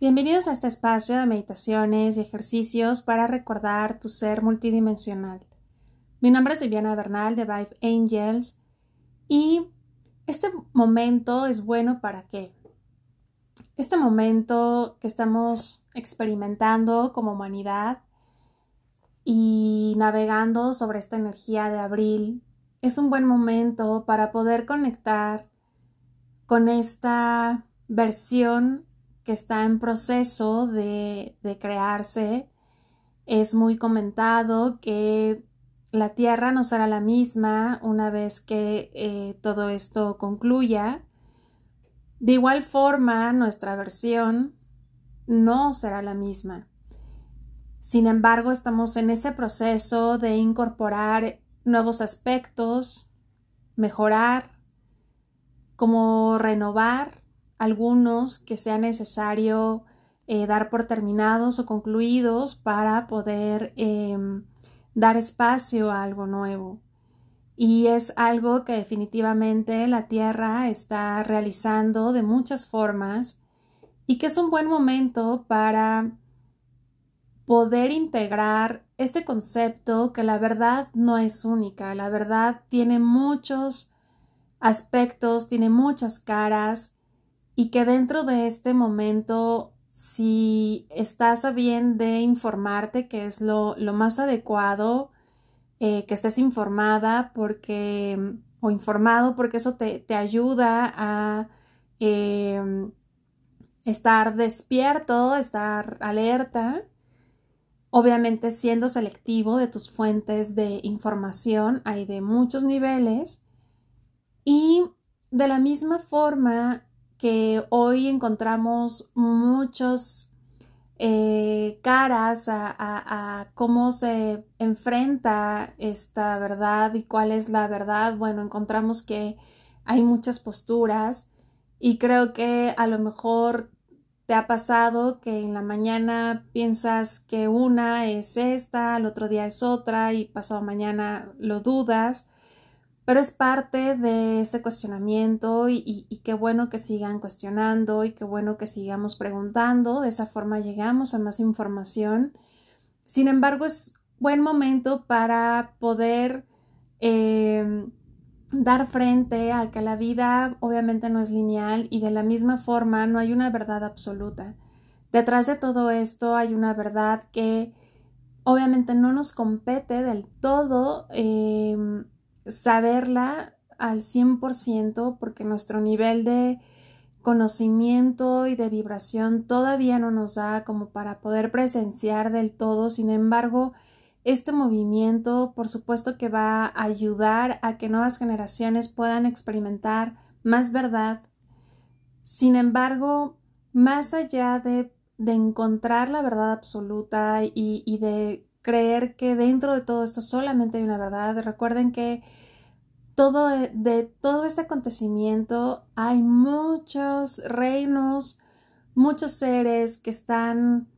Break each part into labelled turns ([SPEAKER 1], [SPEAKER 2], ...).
[SPEAKER 1] Bienvenidos a este espacio de meditaciones y ejercicios para recordar tu ser multidimensional. Mi nombre es Viviana Bernal de Vive Angels y este momento es bueno para qué? Este momento que estamos experimentando como humanidad y navegando sobre esta energía de abril es un buen momento para poder conectar con esta versión que está en proceso de, crearse. Es muy comentado que la Tierra no será la misma una vez que eh, todo esto concluya. De igual forma, nuestra versión no será la misma. Sin embargo, estamos en ese proceso de incorporar nuevos aspectos, mejorar, como renovar algunos que sea necesario eh, dar por terminados o concluidos para poder em, dar espacio a algo nuevo. Y es algo que definitivamente la Tierra está realizando de muchas formas y que es un buen momento para poder integrar este concepto que la verdad no es única, la verdad tiene muchos aspectos, tiene muchas caras y que dentro de este momento, si estás a bien de informarte, que es lo, más adecuado, eh, que estés informada porque, o informado, porque eso te, ayuda a em, estar despierto, estar alerta, obviamente siendo selectivo de tus fuentes de información, hay de muchos niveles, y de la misma forma que hoy encontramos muchos eh, caras a, cómo se enfrenta esta verdad y cuál es la verdad. Bueno, encontramos que hay muchas posturas y creo que a lo mejor te ha pasado que en la mañana piensas que una es esta, al otro día es otra y pasado mañana lo dudas pero es parte de ese cuestionamiento y, qué bueno que sigan cuestionando y qué bueno que sigamos preguntando, de esa forma llegamos a más información. Sin embargo, es buen momento para poder em, dar frente a que la vida obviamente no es lineal y de la misma forma no hay una verdad absoluta. Detrás de todo esto hay una verdad que obviamente no nos compete del todo. Em, saberla al 100% porque nuestro nivel de conocimiento y de vibración todavía no nos da como para poder presenciar del todo. Sin embargo, este movimiento, por supuesto que va a ayudar a que nuevas generaciones puedan experimentar más verdad. Sin embargo, más allá de, encontrar la verdad absoluta y, y de creer que dentro de todo esto solamente hay una verdad. Recuerden que todo, e, de todo este acontecimiento hay muchos reinos, muchos seres que están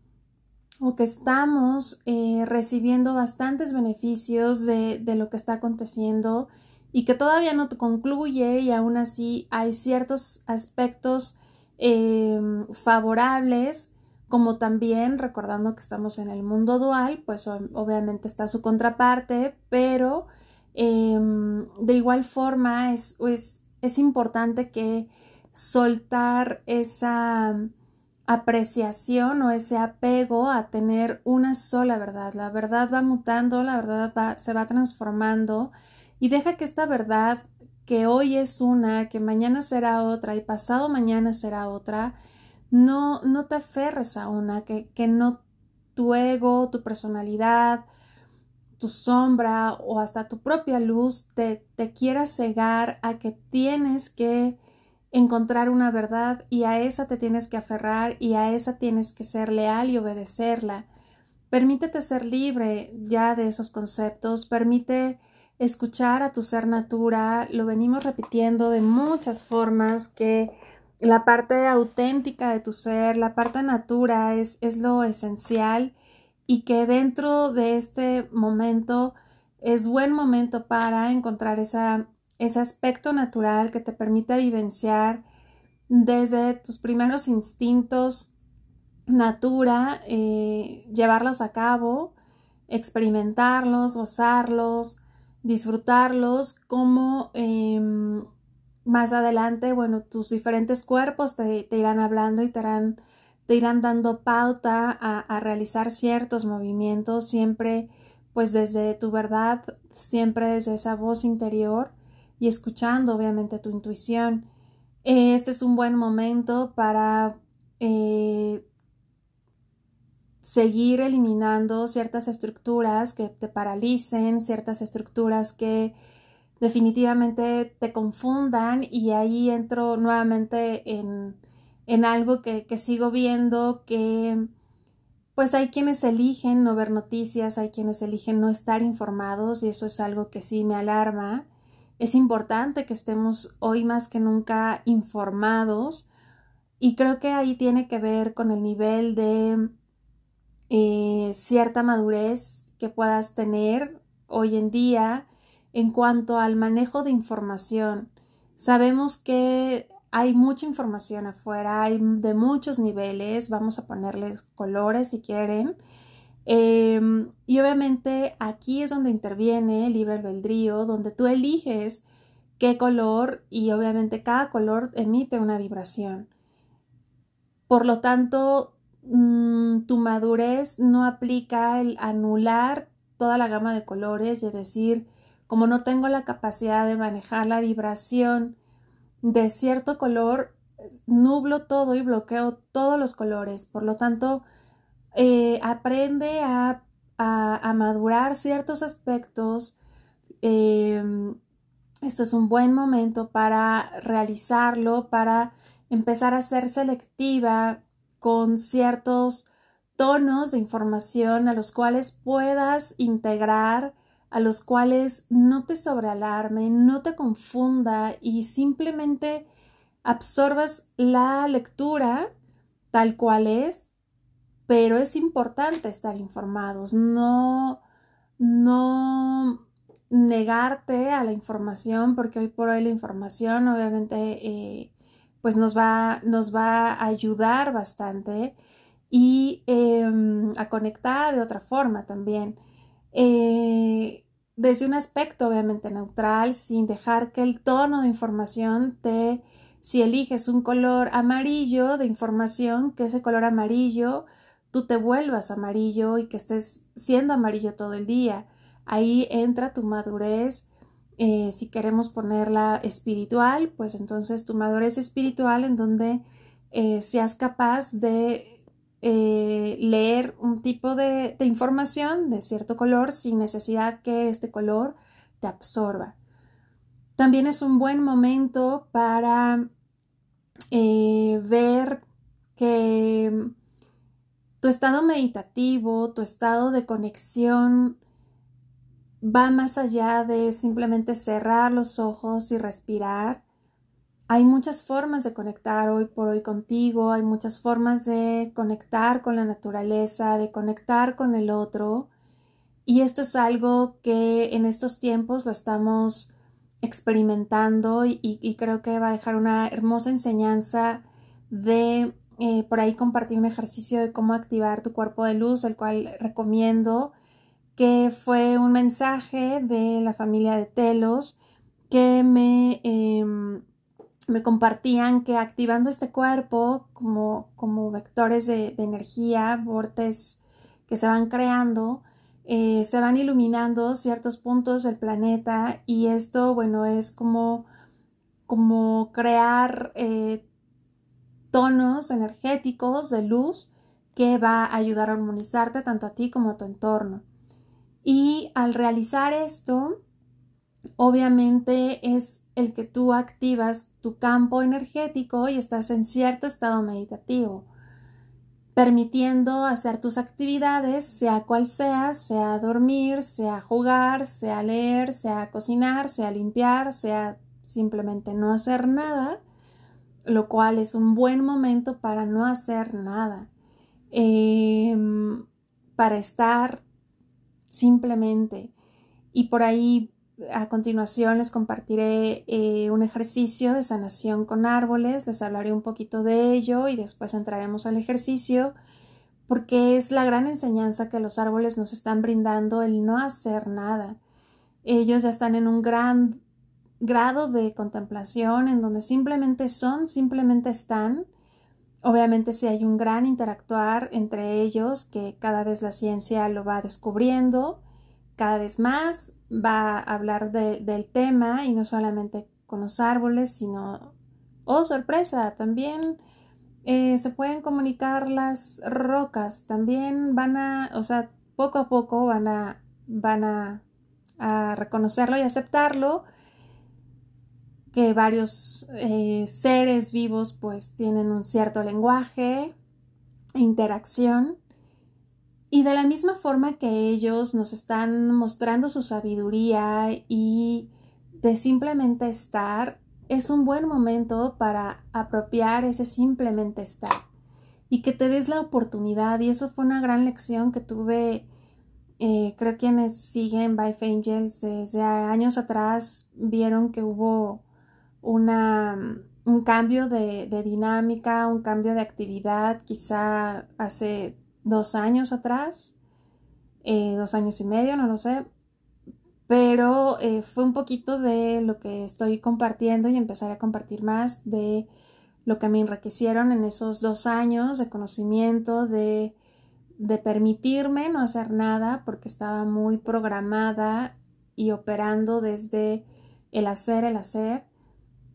[SPEAKER 1] o que estamos eh, recibiendo bastantes beneficios de, lo que está aconteciendo y que todavía no concluye y aún así hay ciertos aspectos em, favorables como también recordando que estamos en el mundo dual, pues obviamente está su contraparte, pero em, de igual forma es, es importante que soltar esa apreciación o ese apego a tener una sola verdad. La verdad va mutando, la verdad se va transformando y deja que esta verdad que hoy es una, que mañana será otra y pasado mañana será otra, no, no te aferres a una, que, que no tu ego, tu personalidad, tu sombra o hasta tu propia luz te, te quiera cegar a que tienes que encontrar una verdad y a esa te tienes que aferrar y a esa tienes que ser leal y obedecerla. Permítete ser libre ya de esos conceptos, permite escuchar a tu ser natura, lo venimos repitiendo de muchas formas que la parte auténtica de tu ser, la parte natura es, es lo esencial y que dentro de este momento es buen momento para encontrar esa, ese aspecto natural que te permita vivenciar desde tus primeros instintos natura, eh, llevarlos a cabo, experimentarlos, gozarlos, disfrutarlos, como em, más adelante, bueno, tus diferentes cuerpos te, irán hablando y te, te irán dando pauta a, a, realizar ciertos movimientos, siempre pues desde tu verdad, siempre desde esa voz interior y escuchando obviamente tu intuición. Este es un buen momento para eh, seguir eliminando ciertas estructuras que te paralicen, ciertas estructuras que definitivamente te confundan y ahí entro nuevamente en, en algo que, que sigo viendo que pues hay quienes eligen no ver noticias, hay quienes eligen no estar informados y eso es algo que sí me alarma. Es importante que estemos hoy más que nunca informados y creo que ahí tiene que ver con el nivel de eh, cierta madurez que puedas tener hoy en día en cuanto al manejo de información. Sabemos que hay mucha información afuera, hay de muchos niveles, vamos a ponerles colores si quieren, Em, y obviamente aquí es donde interviene el libre albedrío, donde tú eliges qué color y obviamente cada color emite una vibración. Por lo tanto, mm, tu madurez no aplica el anular toda la gama de colores y decir, como no tengo la capacidad de manejar la vibración de cierto color, nublo todo y bloqueo todos los colores. Por lo tanto, eh, aprende a, madurar ciertos aspectos. Em, esto es un buen momento para realizarlo, para empezar a ser selectiva con ciertos tonos de información a los cuales puedas integrar, a los cuales no te sobrealarme, no te confunda y simplemente absorbas la lectura tal cual es pero es importante estar informados, no, no negarte a la información, porque hoy por hoy la información obviamente eh, pues nos va, nos va a ayudar bastante y em, a conectar de otra forma también. Eh, desde un aspecto obviamente neutral, sin dejar que el tono de información te, si eliges un color amarillo de información, que ese color amarillo tú te vuelvas amarillo y que estés siendo amarillo todo el día. Ahí entra tu madurez. Eh, si queremos ponerla espiritual, pues entonces tu madurez espiritual en donde eh, seas capaz de eh, leer un tipo de, información de cierto color sin necesidad que este color te absorba. También es un buen momento para ver que tu estado meditativo, tu estado de conexión va más allá de simplemente cerrar los ojos y respirar. Hay muchas formas de conectar hoy por hoy contigo, hay muchas formas de conectar con la naturaleza, de conectar con el otro. Y esto es algo que en estos tiempos lo estamos experimentando y, creo que va a dejar una hermosa enseñanza de eh, por ahí compartí un ejercicio de cómo activar tu cuerpo de luz, el cual recomiendo, que fue un mensaje de la familia de Telos que me, em, me compartían que activando este cuerpo como, como vectores de, energía, vortes que se van creando, eh, se van iluminando ciertos puntos del planeta y esto, bueno, es como, como crear eh, tonos energéticos de luz que va a ayudar a armonizarte tanto a ti como a tu entorno. Y al realizar esto, obviamente es el que tú activas tu campo energético y estás en cierto estado meditativo, permitiendo hacer tus actividades, sea cual sea, sea dormir, sea jugar, sea leer, sea cocinar, sea limpiar, sea simplemente no hacer nada, lo cual es un buen momento para no hacer nada, em, para estar simplemente. Y por ahí a continuación les compartiré eh, un ejercicio de sanación con árboles, les hablaré un poquito de ello y después entraremos al ejercicio porque es la gran enseñanza que los árboles nos están brindando el no hacer nada. Ellos ya están en un gran grado de contemplación en donde simplemente son, simplemente están. Obviamente si hay un gran interactuar entre ellos que cada vez la ciencia lo va descubriendo, cada vez más va a hablar del tema y no solamente con los árboles, sino, oh sorpresa, también eh, se pueden comunicar las rocas, también van a, o sea, poco a poco van a, van a, reconocerlo y aceptarlo que varios eh, seres vivos pues tienen un cierto lenguaje interacción y de la misma forma que ellos nos están mostrando su sabiduría y de simplemente estar, es un buen momento para apropiar ese simplemente estar y que te des la oportunidad. Y eso fue una gran lección que tuve, eh, creo quienes siguen By Angels desde años atrás vieron que hubo una, un cambio de, dinámica, un cambio de actividad, quizá hace dos años atrás, eh, dos años y medio, no lo sé, pero eh, fue un poquito de lo que estoy compartiendo y empezaré a compartir más de lo que me enriquecieron en esos dos años de conocimiento, de, de permitirme no hacer nada porque estaba muy programada y operando desde el hacer, el hacer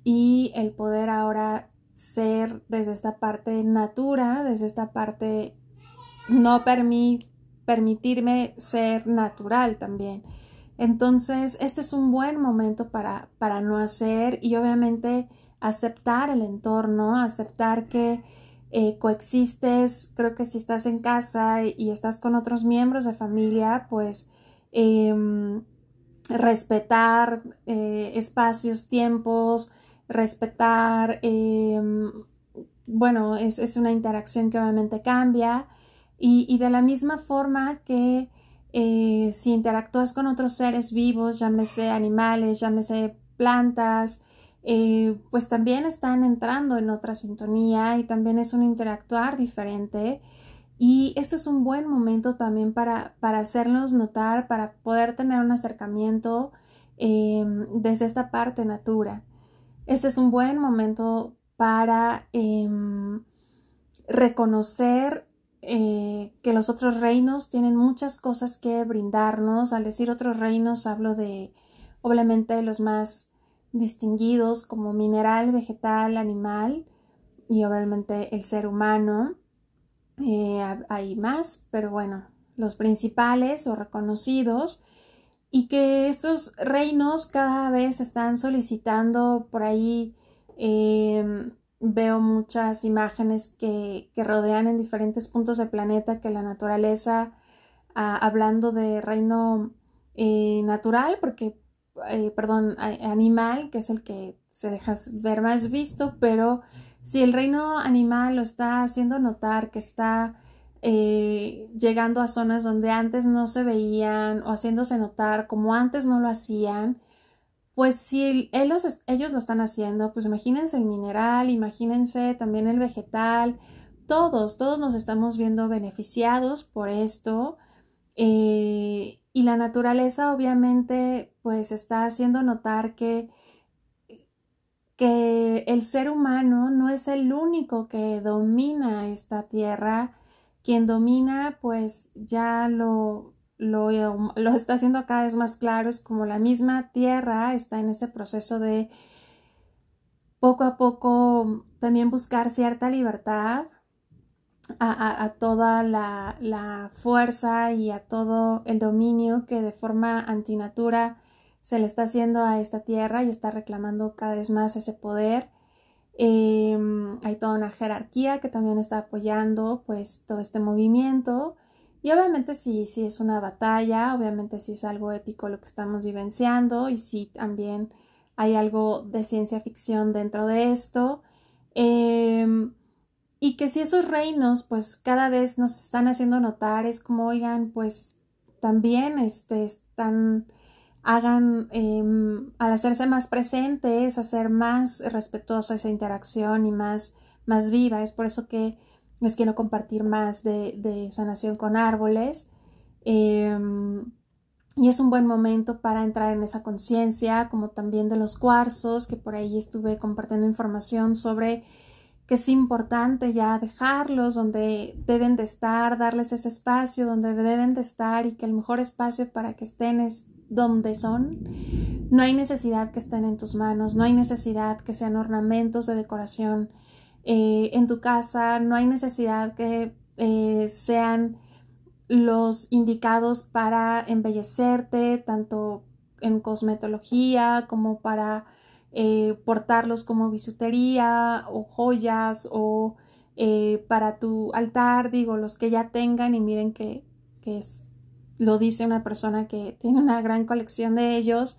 [SPEAKER 1] y el poder ahora ser desde esta parte natura, desde esta parte no permitirme ser natural también. Entonces, este es un buen momento para, para no hacer y obviamente aceptar el entorno, aceptar que eh, coexistes, creo que si estás en casa y, estás con otros miembros de familia, pues em, respetar eh, espacios, tiempos, respetar, em, bueno, es, una interacción que obviamente cambia y, de la misma forma que eh, si interactúas con otros seres vivos, llámese animales, llámese plantas, eh, pues también están entrando en otra sintonía y también es un interactuar diferente. Y este es un buen momento también para, para hacernos notar, para poder tener un acercamiento em, desde esta parte natura. Este es un buen momento para em, reconocer eh, que los otros reinos tienen muchas cosas que brindarnos. Al decir otros reinos hablo de obviamente los más distinguidos como mineral, vegetal, animal y obviamente el ser humano. Eh, hay más, pero bueno, los principales o reconocidos y que estos reinos cada vez están solicitando por ahí em, veo muchas imágenes que, rodean en diferentes puntos del planeta que la naturaleza ah, hablando de reino eh, natural porque eh, perdón animal que es el que se deja ver más visto pero si el reino animal lo está haciendo notar que está eh, llegando a zonas donde antes no se veían o haciéndose notar como antes no lo hacían, pues si ellos, ellos lo están haciendo, pues imagínense el mineral, imagínense también el vegetal, todos, todos nos estamos viendo beneficiados por esto. Eh, y la naturaleza obviamente pues está haciendo notar que, que el ser humano no es el único que domina esta tierra, quien domina pues ya lo, lo, lo, está haciendo cada vez más claro, es como la misma tierra está en ese proceso de poco a poco también buscar cierta libertad a, toda la, la, fuerza y a todo el dominio que de forma antinatura se le está haciendo a esta tierra y está reclamando cada vez más ese poder Em, hay toda una jerarquía que también está apoyando pues todo este movimiento. Y obviamente sí, sí es una batalla, obviamente sí es algo épico lo que estamos vivenciando y sí también hay algo de ciencia ficción dentro de esto. Em, y que si esos reinos pues cada vez nos están haciendo notar es como, oigan, pues también este, están hagan, em, al hacerse más presentes, hacer más respetuosa esa interacción y más, más viva. Es por eso que les quiero compartir más de, de sanación con árboles. Em, y es un buen momento para entrar en esa conciencia, como también de los cuarzos, que por ahí estuve compartiendo información sobre que es importante ya dejarlos donde deben de estar, darles ese espacio donde deben de estar y que el mejor espacio para que estén es donde son. No hay necesidad que estén en tus manos, no hay necesidad que sean ornamentos de decoración eh, en tu casa, no hay necesidad que eh, sean los indicados para embellecerte, tanto en cosmetología como para eh, portarlos como bisutería o joyas o para tu altar, digo, los que ya tengan y miren que, que es, lo dice una persona que tiene una gran colección de ellos,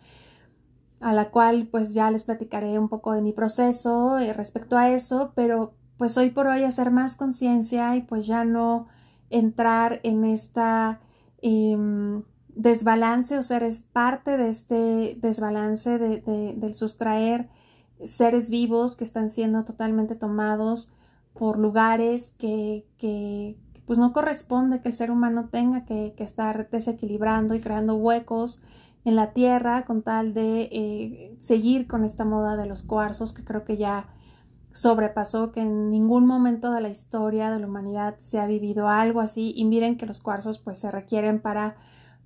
[SPEAKER 1] a la cual pues ya les platicaré un poco de mi proceso eh, respecto a eso, pero pues hoy por hoy hacer más conciencia y pues ya no entrar en esta em, desbalance o ser es parte de este desbalance de, del sustraer seres vivos que están siendo totalmente tomados por lugares que, que pues no corresponde que el ser humano tenga que, estar desequilibrando y creando huecos en la tierra con tal de eh, seguir con esta moda de los cuarzos que creo que ya sobrepasó que en ningún momento de la historia de la humanidad se ha vivido algo así y miren que los cuarzos pues se requieren para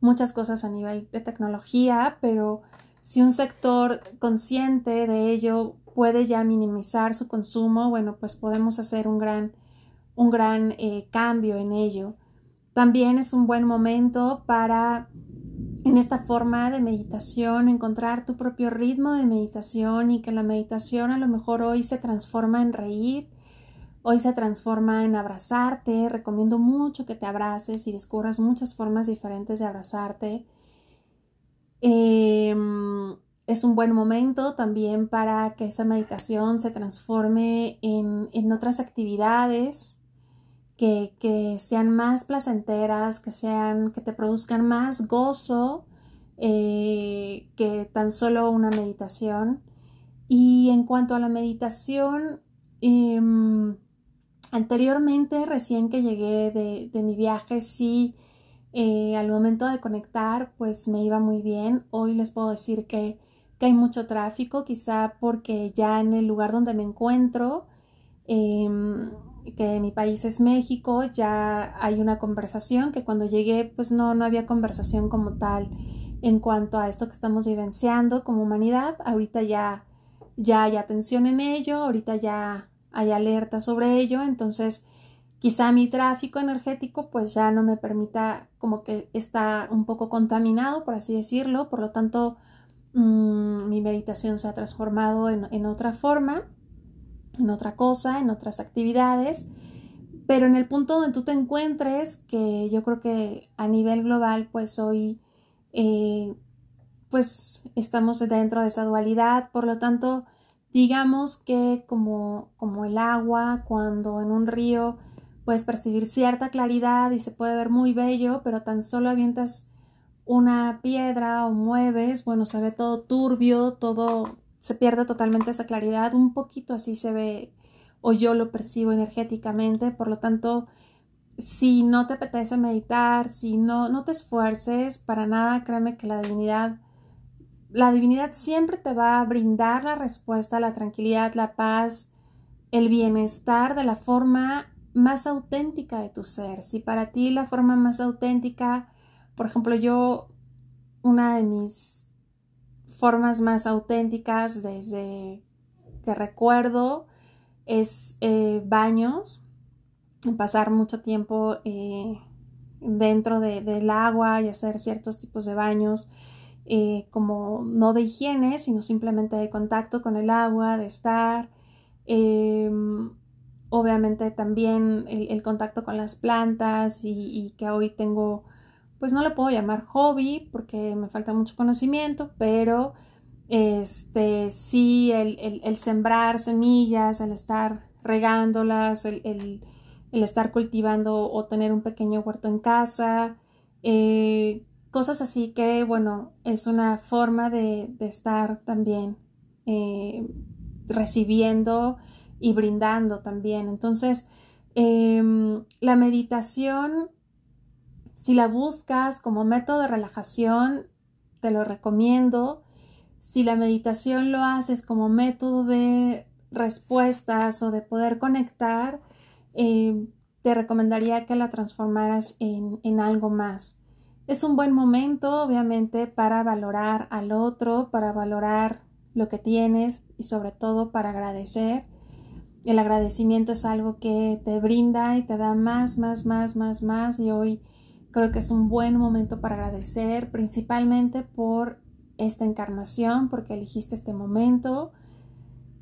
[SPEAKER 1] muchas cosas a nivel de tecnología, pero si un sector consciente de ello puede ya minimizar su consumo, bueno, pues podemos hacer un gran, un gran eh, cambio en ello. También es un buen momento para en esta forma de meditación, encontrar tu propio ritmo de meditación y que la meditación a lo mejor hoy se transforma en reír, hoy se transforma en abrazarte. Recomiendo mucho que te abraces y descubras muchas formas diferentes de abrazarte. Em, es un buen momento también para que esa meditación se transforme en, en otras actividades que, sean más placenteras, que sean, que te produzcan más gozo eh, que tan solo una meditación. Y en cuanto a la meditación, em, anteriormente, recién que llegué de, mi viaje, sí, eh, al momento de conectar, pues me iba muy bien. Hoy les puedo decir que, que hay mucho tráfico, quizá porque ya en el lugar donde me encuentro, em, que mi país es México, ya hay una conversación que cuando llegué pues no, no había conversación como tal en cuanto a esto que estamos vivenciando como humanidad. Ahorita ya, ya hay atención en ello, ahorita ya hay alerta sobre ello, entonces quizá mi tráfico energético pues ya no me permita como que está un poco contaminado, por así decirlo, por lo tanto mm, mi meditación se ha transformado en, en otra forma en otra cosa, en otras actividades, pero en el punto donde tú te encuentres, que yo creo que a nivel global, pues hoy, eh, pues estamos dentro de esa dualidad, por lo tanto, digamos que como, como el agua, cuando en un río puedes percibir cierta claridad y se puede ver muy bello, pero tan solo avientas una piedra o mueves, bueno, se ve todo turbio, todo se pierde totalmente esa claridad, un poquito así se ve o yo lo percibo energéticamente, por lo tanto, si no te apetece meditar, si no, no te esfuerces para nada, créeme que la divinidad, la divinidad siempre te va a brindar la respuesta, la tranquilidad, la paz, el bienestar de la forma más auténtica de tu ser. Si para ti la forma más auténtica, por ejemplo, yo, una de mis formas más auténticas desde que recuerdo es eh, baños, pasar mucho tiempo eh, dentro del agua y hacer ciertos tipos de baños eh, como no de higiene, sino simplemente de contacto con el agua, de estar. Em, obviamente también el, contacto con las plantas y, y que hoy tengo pues no le puedo llamar hobby porque me falta mucho conocimiento, pero este sí el, sembrar semillas, el estar regándolas, el, estar cultivando o tener un pequeño huerto en casa, eh, cosas así que, bueno, es una forma de, estar también eh, recibiendo y brindando también. Entonces, em, la meditación, si la buscas como método de relajación, te lo recomiendo. Si la meditación lo haces como método de respuestas o de poder conectar, em, te recomendaría que la transformaras en, en algo más. Es un buen momento, obviamente, para valorar al otro, para valorar lo que tienes y sobre todo para agradecer. El agradecimiento es algo que te brinda y te da más, más, más, más, más y hoy creo que es un buen momento para agradecer, principalmente por esta encarnación, porque elegiste este momento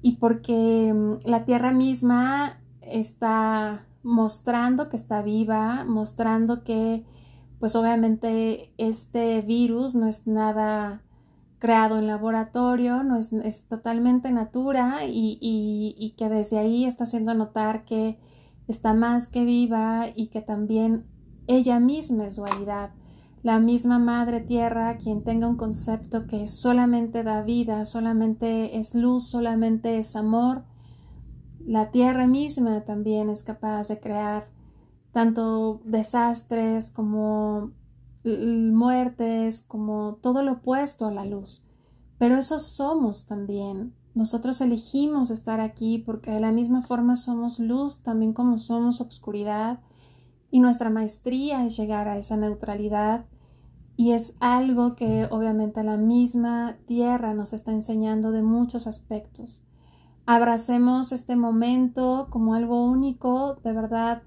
[SPEAKER 1] y porque mm, la tierra misma está mostrando que está viva, mostrando que pues obviamente este virus no es nada creado en laboratorio, no es, es totalmente natura y, y, que desde ahí está haciendo notar que está más que viva y que también ella misma es dualidad. La misma Madre Tierra, quien tenga un concepto que solamente da vida, solamente es luz, solamente es amor, la Tierra misma también es capaz de crear tanto desastres como muertes, como todo lo opuesto a la luz. Pero eso somos también. Nosotros elegimos estar aquí porque de la misma forma somos luz, también como somos obscuridad. Y nuestra maestría es llegar a esa neutralidad. Y es algo que obviamente la misma tierra nos está enseñando de muchos aspectos. Abracemos este momento como algo único, de verdad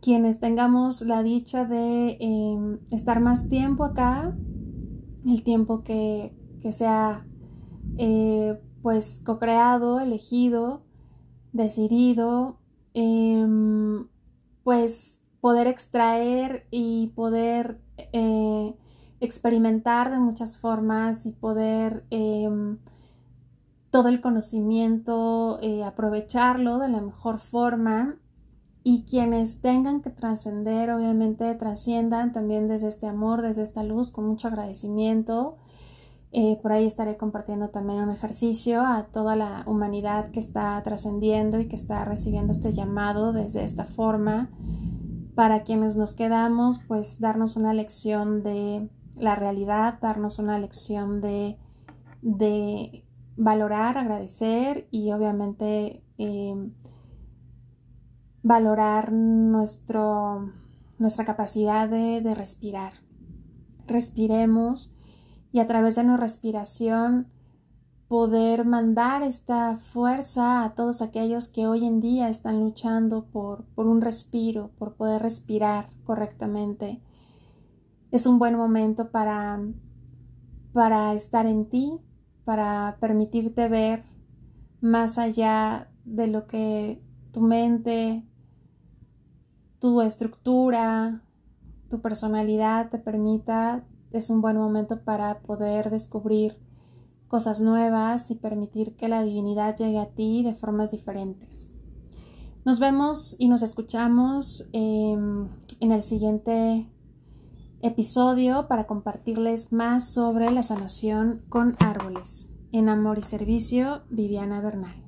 [SPEAKER 1] quienes tengamos la dicha de em, estar más tiempo acá, el tiempo que, sea eh, pues co-creado, elegido, decidido, em, pues poder extraer y poder eh, experimentar de muchas formas y poder em, todo el conocimiento, eh, aprovecharlo de la mejor forma y quienes tengan que trascender, obviamente trasciendan también desde este amor, desde esta luz, con mucho agradecimiento. Eh, por ahí estaré compartiendo también un ejercicio a toda la humanidad que está trascendiendo y que está recibiendo este llamado desde esta forma. Para quienes nos quedamos, pues darnos una lección de la realidad, darnos una lección de, de valorar, agradecer y obviamente eh, valorar nuestro, nuestra capacidad de, de respirar. Respiremos y a través de nuestra respiración poder mandar esta fuerza a todos aquellos que hoy en día están luchando por, por, un respiro, por poder respirar correctamente. Es un buen momento para, para estar en ti, para permitirte ver más allá de lo que tu mente, tu estructura, tu personalidad te permita, es un buen momento para poder descubrir cosas nuevas y permitir que la divinidad llegue a ti de formas diferentes. Nos vemos y nos escuchamos em, en el siguiente episodio para compartirles más sobre la sanación con árboles. En Amor y Servicio, Viviana Bernal.